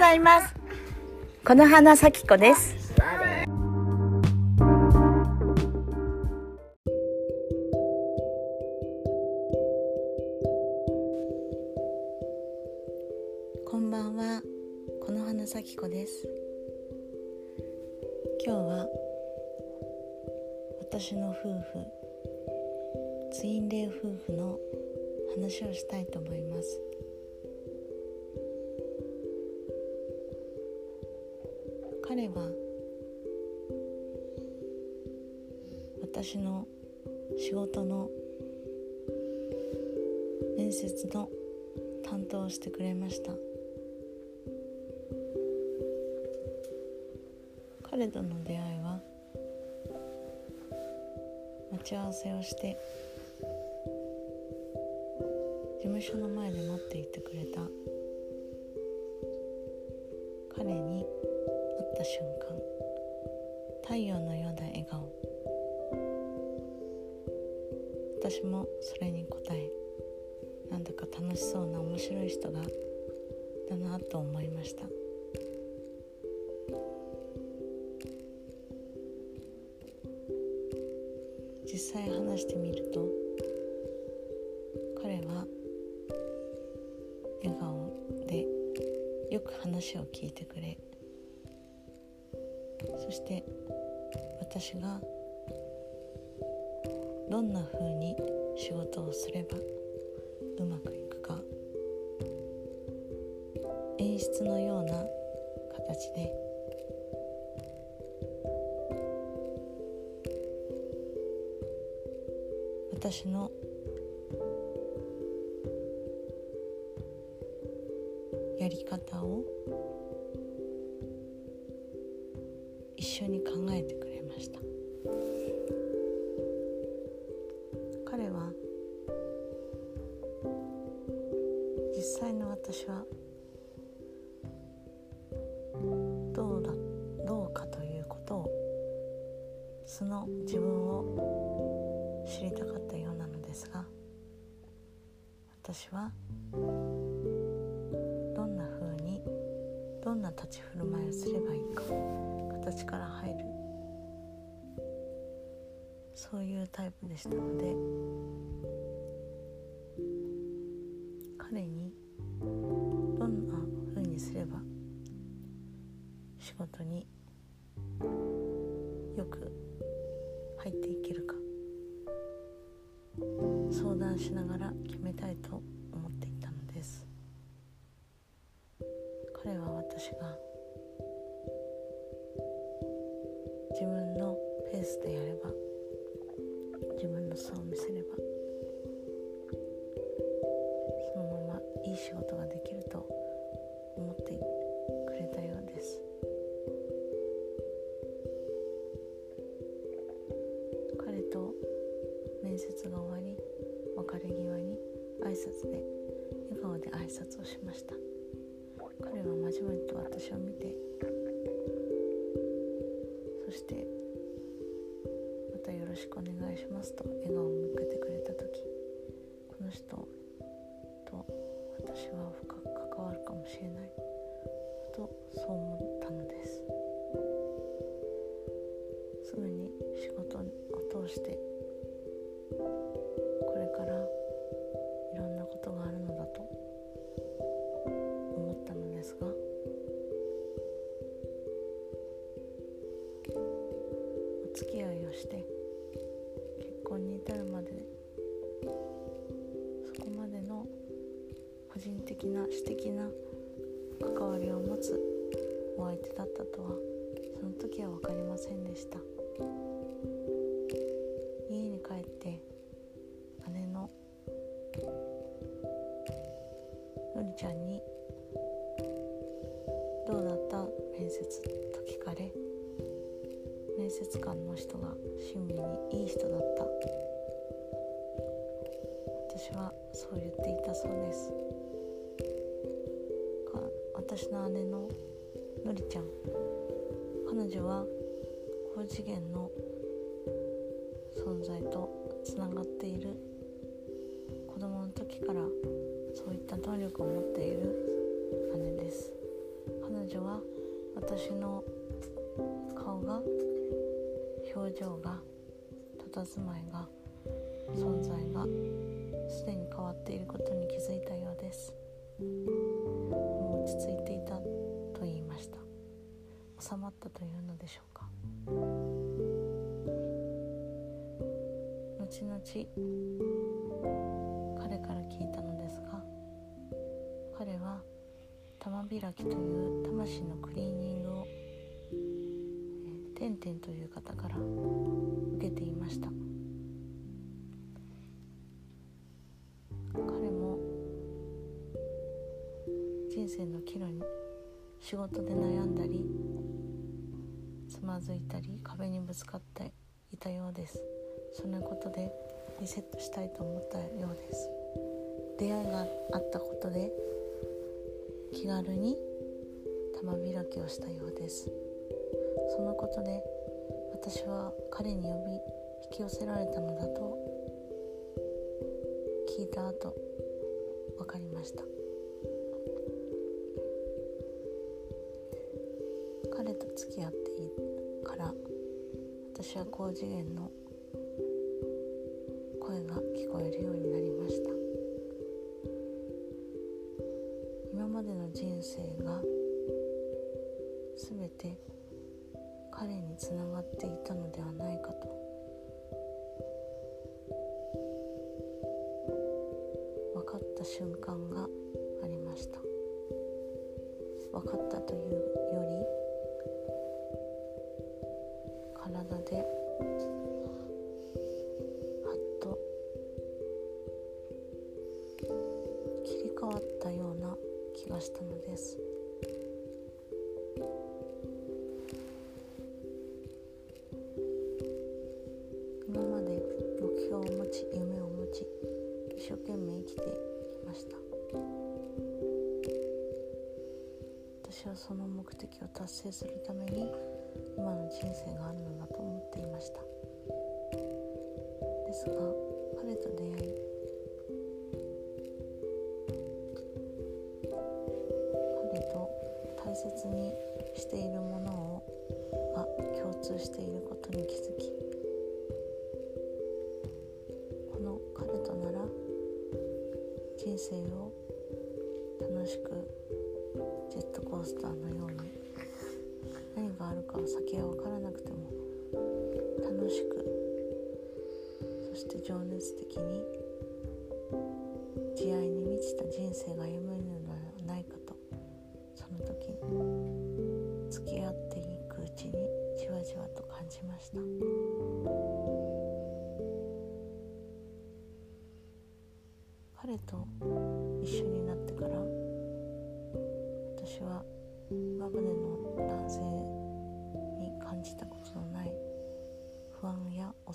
ございます。この花咲子です。彼は私の仕事の面接の担当をしてくれました。彼との出会いは待ち合わせをして事務所の前で待っていてくれた彼にた瞬間太陽のような笑顔。私もそれに応えなんだか楽しそうな面白い人がだなと思いました。実際話してみると彼は笑顔でよく話を聞いてくれそして私がどんな風に仕事をすればうまくいくか演出のような形で私のやり方を緒に考えてそういうタイプでしたので彼にどんな風にすれば仕事によく入っていけるか相談しながら決めたいと思ってい接が終わり別れ際に挨拶で笑顔で挨拶をしました。彼は真面目と私を見てそして「またよろしくお願いします」と笑顔を向けてくれた時この人と私は深く関わるかもしれない。的な私的な関わりを持つお相手だったとはその時は分かりませんでした家に帰って姉ののりちゃんに「どうだった面接?」と聞かれ面接官の人が親身にいい人だった私はそう言っていたそうです私の姉ののりちゃん。彼女は高次元の存在とつながっている。子供の時からそういった能力を持っている姉です。彼女は私の顔が表情が佇まいが後々彼から聞いたのですが彼は玉開きという魂のクリーニングを、てんてんという方から受けていました。彼も人生の岐路に仕事で悩んだりつまずいたり壁にぶつかっていたようです。そのことでリセットしたいと思ったようです。出会いがあったことで気軽に玉開きをしたようです。そのことで私は彼に呼び引き寄せられたのだと聞いた後分かりました。彼と付き合っていいから私は高次元のえるようになりました。今までの人生が全て彼につながっていたのではないかと。分かった瞬間がありました。分かったというより体で気がしたのです。今まで目標を持ち夢を持ち一生懸命生きてきました。私はその目的を達成するために今の人生があるのだと思っていました。ですが彼と出会い大切にしているものをが共通していることに気づきこの彼となら人生を楽しくジェットコースターのように何があるかは先は分からなくても楽しくそして情熱的に慈愛に満ちた人生が歩め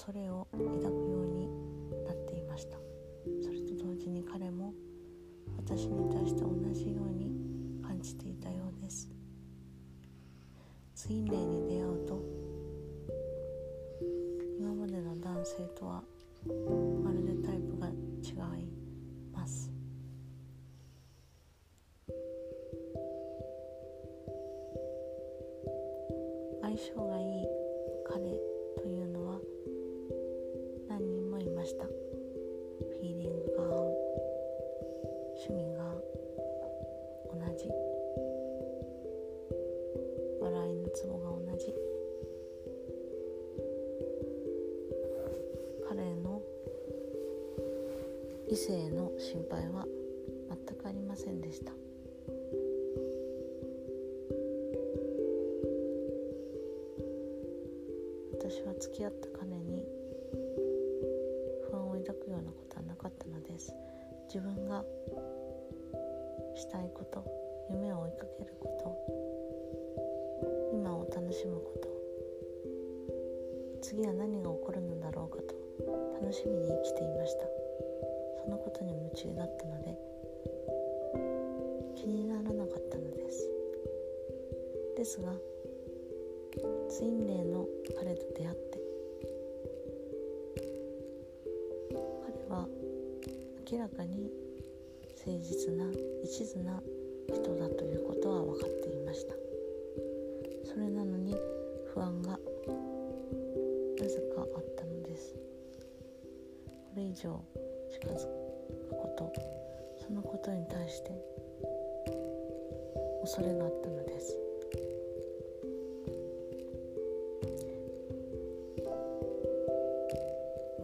恐れを抱くようになっていました。それと同時に彼も私に対して同じように異性の心配は全くありませんでした。私は付き合った彼に不安を抱くようなことはなかったのです。自分がしたいこと夢を追いかけること今を楽しむこと次は何が起こるのだろうかと楽しみに生きていました。そのことに夢中だったので気にならなかったのです。ですがツインレイの彼と出会って彼は明らかに誠実な一途な人だということは分かっていまし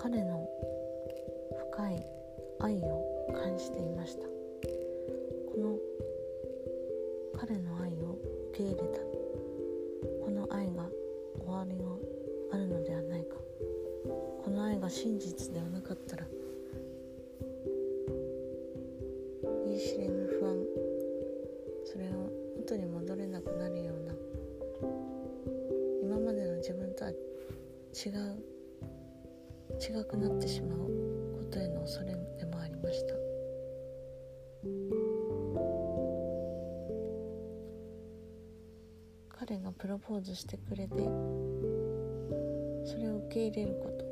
彼の深い愛を感じていました。違くなってしまうことへの恐れでもありました。彼がプロポーズしてくれてそれを受け入れること。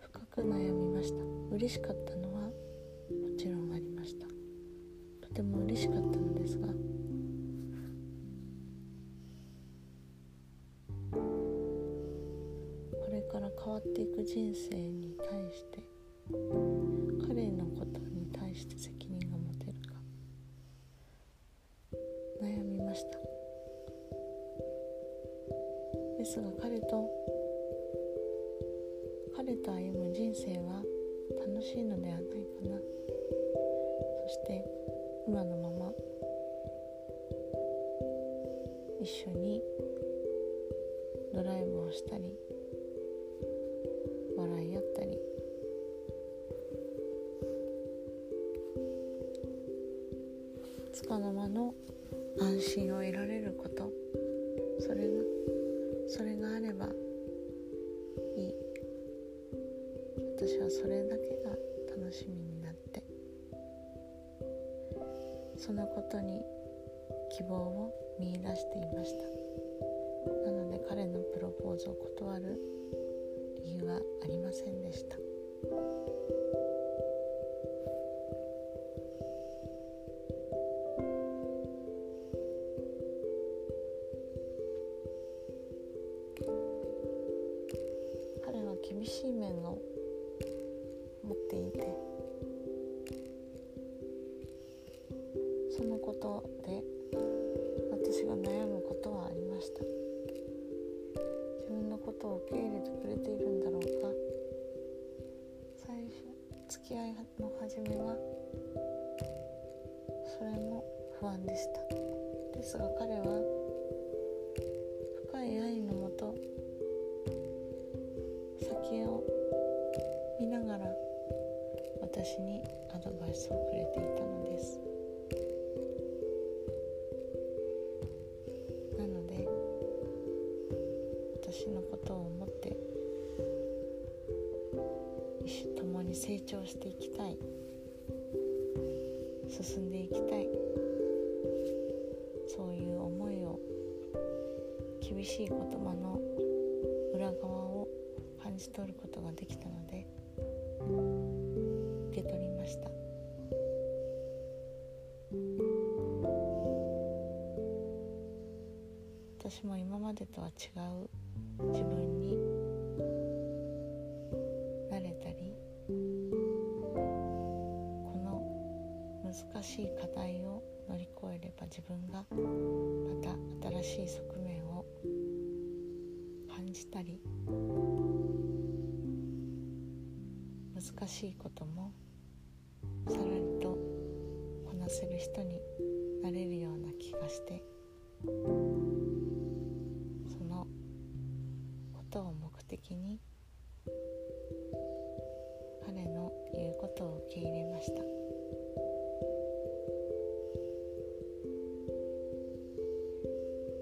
深く悩みました。嬉しかったのは人生に対して彼のことに対して責任が持てるか。悩みました。ですが彼と彼と歩む人生は楽しいのではないかな。そして今のまま一緒にドライブをしたりつかの間の安心を得られること。それがそれがあればいい。私はそれだけが楽しみになって。そのことに希望を見いだしていました。なので彼のプロポーズを断る理由はありませんでした。厳しい言葉の裏側を感じ取ることができたので受け取りました。私も今までとは違う自分になれたりこの難しい課題を乗り越えれば自分がまた新しい側面を感じたり。難しいこともさらりとこなせる人になれるような気がしてそのことを目的に彼の言うことを受け入れました。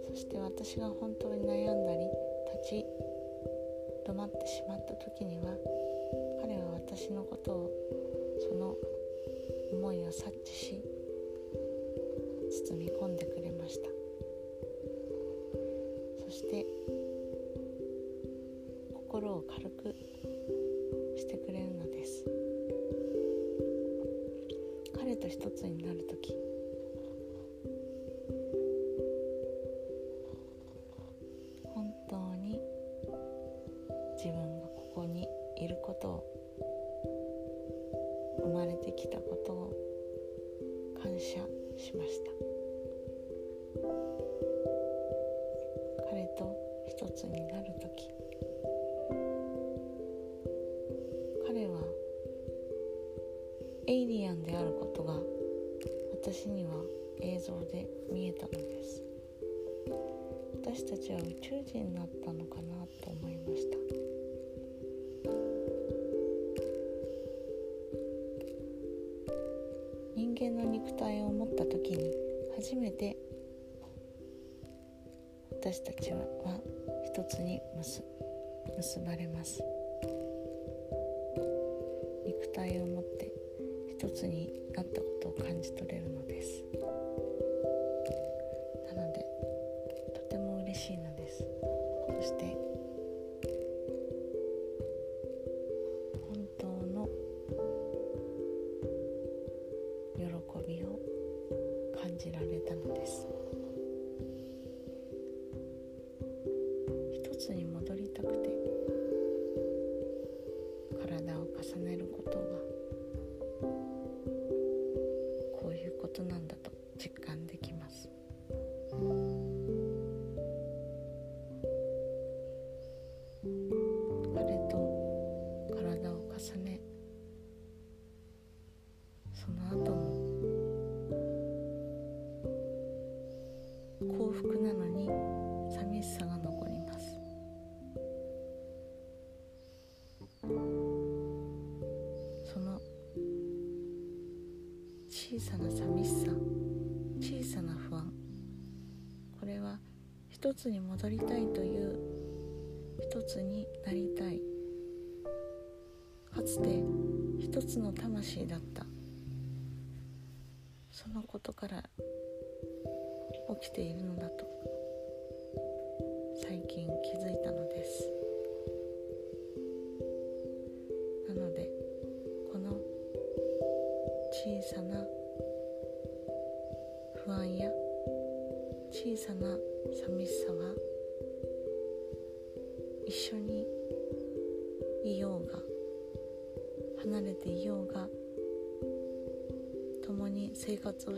そして私が本当に悩んだり立ち止まってしまった時には彼は私のことをその思いを察知し包み込んでくれました。そして心を軽くしてくれるのです。彼と一つになる時生まれてきたことを感謝しました。彼と一つになる時彼はエイリアンであることが私には映像で見えたのです。私たちは宇宙人になったのかなと思いました。人間の肉体を持った時に初めて私たちは一つに結結ばれます。肉体を持って一つになったことを感じ取れるのです。つに戻りたいという一つになりたい。かつて一つの魂だった。そのことから起きているのだと。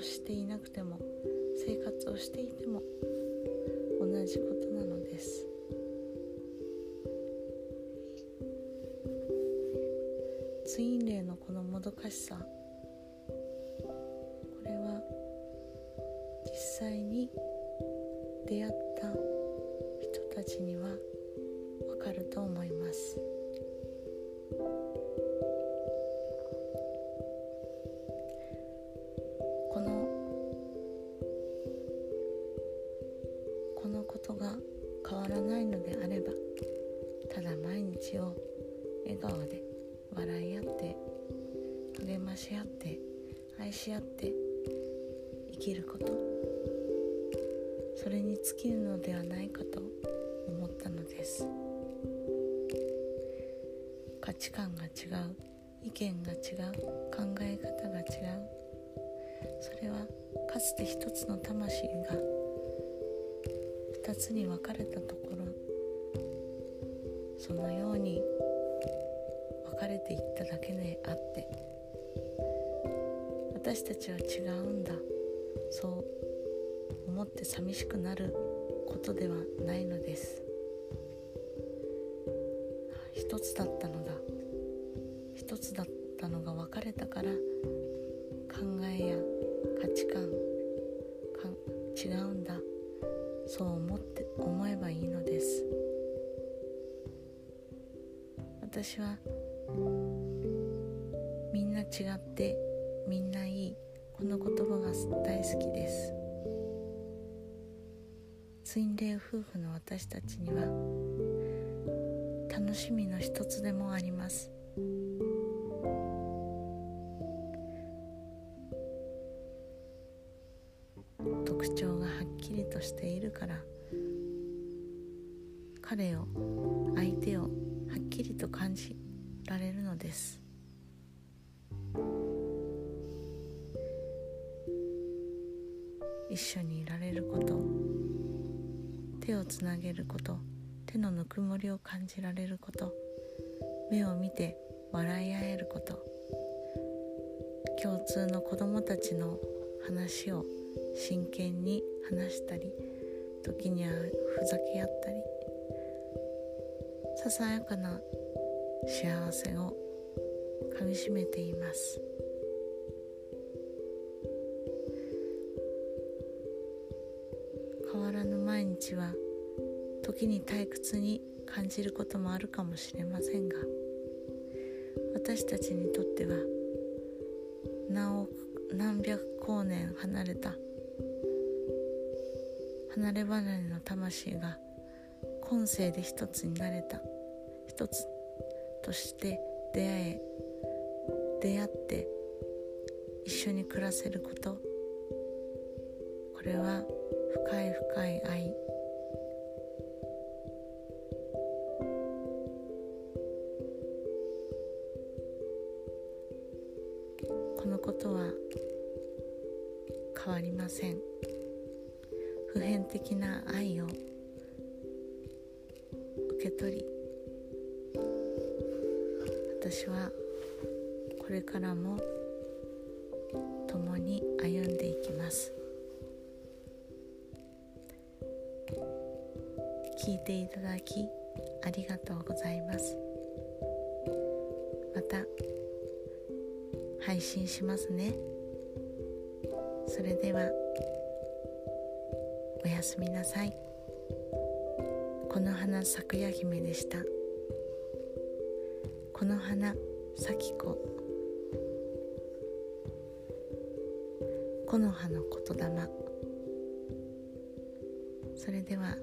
をしていなくても生活をしていても同じことなのです。ツインレイのこのもどかしさこれは実際に出会った人たちにはわかると思います。意見が違う考え方が違う。それはかつて一つの魂が二つに分かれたところそのように分かれていっただけであって私たちは違うんだそう思って寂しくなることではないのです。一つだったのだ。一つだったのが分かれたから考えや価値観か違うんだ。そう思って思えばいいのです。私はみんな違ってみんないい。この言葉が大好きです。ツインレイ夫婦の私たちには楽しみの一つでもあります。としているから彼を相手をはっきりと感じられるのです。一緒にいられること手をつなげること手のぬくもりを感じられること目を見て笑い合えること共通の子供たちの話を真剣に話したり時にはふざけ合ったりささやかな幸せをかみしめています。変わらぬ毎日は時に退屈に感じることもあるかもしれませんが私たちにとっては何億何百光年離れた。離れ離れの魂が今世で一つになれた。一つとして出会え出会って一緒に暮らせること。これは深い深い愛。聞いていただきありがとうございます。また配信しますね。それではおやすみなさい。この花咲くや姫でした。この花咲子。木の葉の言霊。それでは